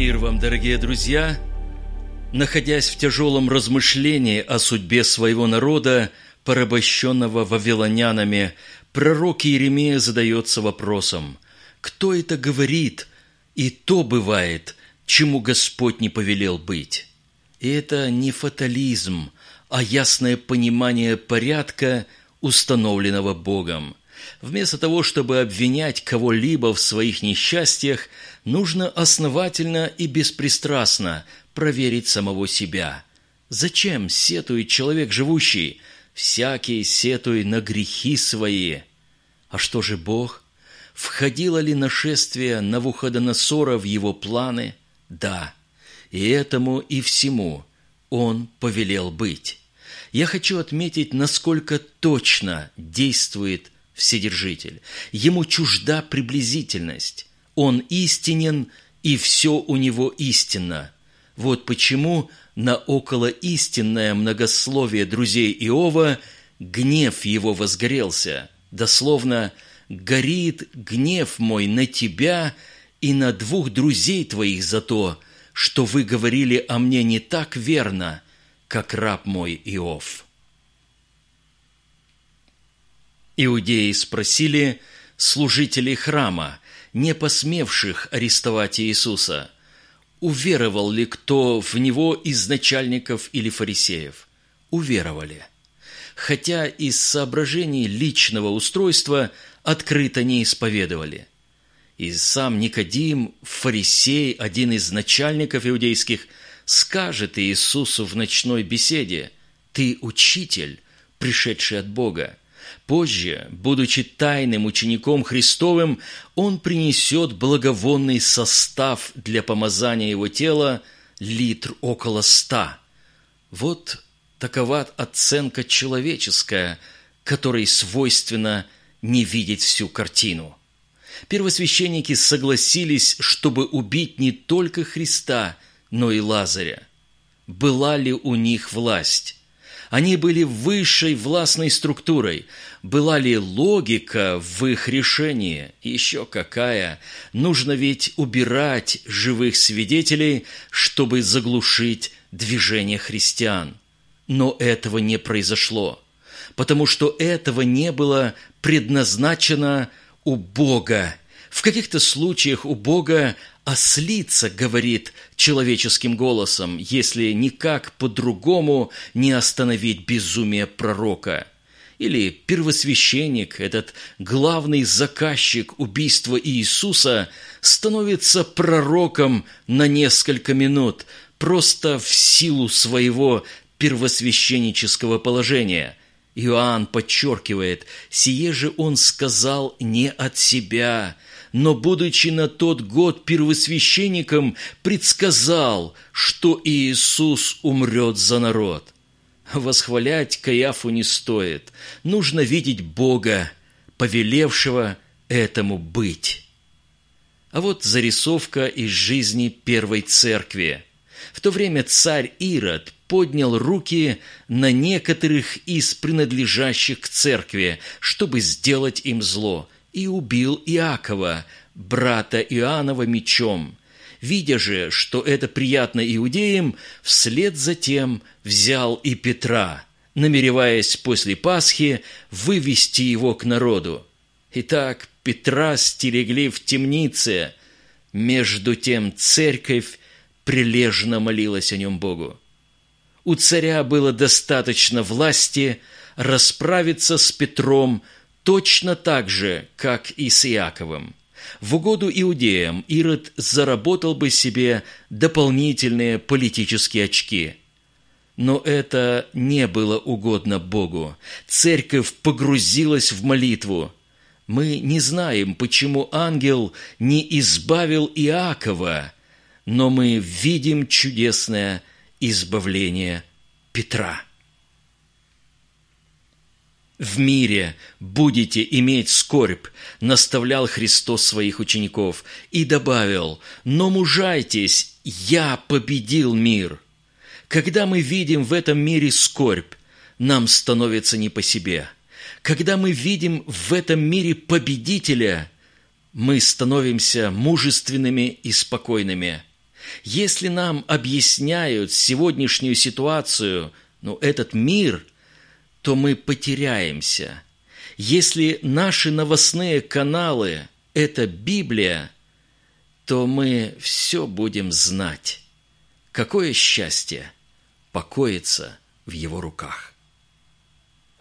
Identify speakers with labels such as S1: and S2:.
S1: Мир вам, дорогие друзья! Находясь в тяжелом размышлении о судьбе своего народа, порабощенного вавилонянами, пророк Иеремия задается вопросом, кто это говорит, и то бывает, чему Господь не повелел быть. И это не фатализм, а ясное понимание порядка, установленного Богом. Вместо того, чтобы обвинять кого-либо в своих несчастьях, нужно основательно и беспристрастно проверить самого себя. Зачем сетует человек живущий? Всякий сетуй на грехи свои. А что же Бог? Входило ли нашествие Навуходоносора в его планы? Да. И этому и всему он повелел быть. Я хочу отметить, насколько точно действует Вседержитель. Ему чужда приблизительность. Он истинен, и все у него истинно. Вот почему на околоистинное многословие друзей Иова гнев его возгорелся. Дословно «горит гнев мой на тебя и на двух друзей твоих за то, что вы говорили о мне не так верно, как раб мой Иов». Иудеи спросили служителей храма, не посмевших арестовать Иисуса, уверовал ли кто в Него из начальников или фарисеев. Уверовали. Хотя из соображений личного устройства открыто не исповедовали. И сам Никодим, фарисей, один из начальников иудейских, скажет Иисусу в ночной беседе, «Ты учитель, пришедший от Бога, Позже, будучи тайным учеником Христовым, он принесет благовонный состав для помазания его тела литр около ста. Вот такова оценка человеческая, которой свойственно не видеть всю картину. Первосвященники согласились, чтобы убить не только Христа, но и Лазаря. Была ли у них власть? Они были высшей властной структурой. Была ли логика в их решении? Еще какая? Нужно ведь убирать живых свидетелей, чтобы заглушить движение христиан. Но этого не произошло, потому что этого не было предназначено у Бога. В каких-то случаях у Бога ослица говорит человеческим голосом, если никак по-другому не остановить безумие пророка. Или первосвященник, этот главный заказчик убийства Иисуса, становится пророком на несколько минут, просто в силу своего первосвященнического положения. Иоанн подчеркивает, «Сие же он сказал не от себя, но, будучи на тот год первосвященником, предсказал, что Иисус умрет за народ. Восхвалять Каяфу не стоит. Нужно видеть Бога, повелевшего этому быть. А вот зарисовка из жизни первой церкви. В то время царь Ирод поднял руки на некоторых из принадлежащих к церкви, чтобы сделать им зло – и убил Иакова, брата Иоаннова, мечом. Видя же, что это приятно иудеям, вслед за тем взял и Петра, намереваясь после Пасхи вывести его к народу. Итак, Петра стерегли в темнице, между тем церковь прилежно молилась о нем Богу. У царя было достаточно власти расправиться с Петром точно так же, как и с Иаковым. В угоду иудеям Ирод заработал бы себе дополнительные политические очки. Но это не было угодно Богу. Церковь погрузилась в молитву. Мы не знаем, почему ангел не избавил Иакова, но мы видим чудесное избавление Петра в мире будете иметь скорбь», наставлял Христос своих учеников и добавил, «но мужайтесь, я победил мир». Когда мы видим в этом мире скорбь, нам становится не по себе. Когда мы видим в этом мире победителя, мы становимся мужественными и спокойными. Если нам объясняют сегодняшнюю ситуацию, ну, этот мир, то мы потеряемся. Если наши новостные каналы – это Библия, то мы все будем знать. Какое счастье покоится в Его руках.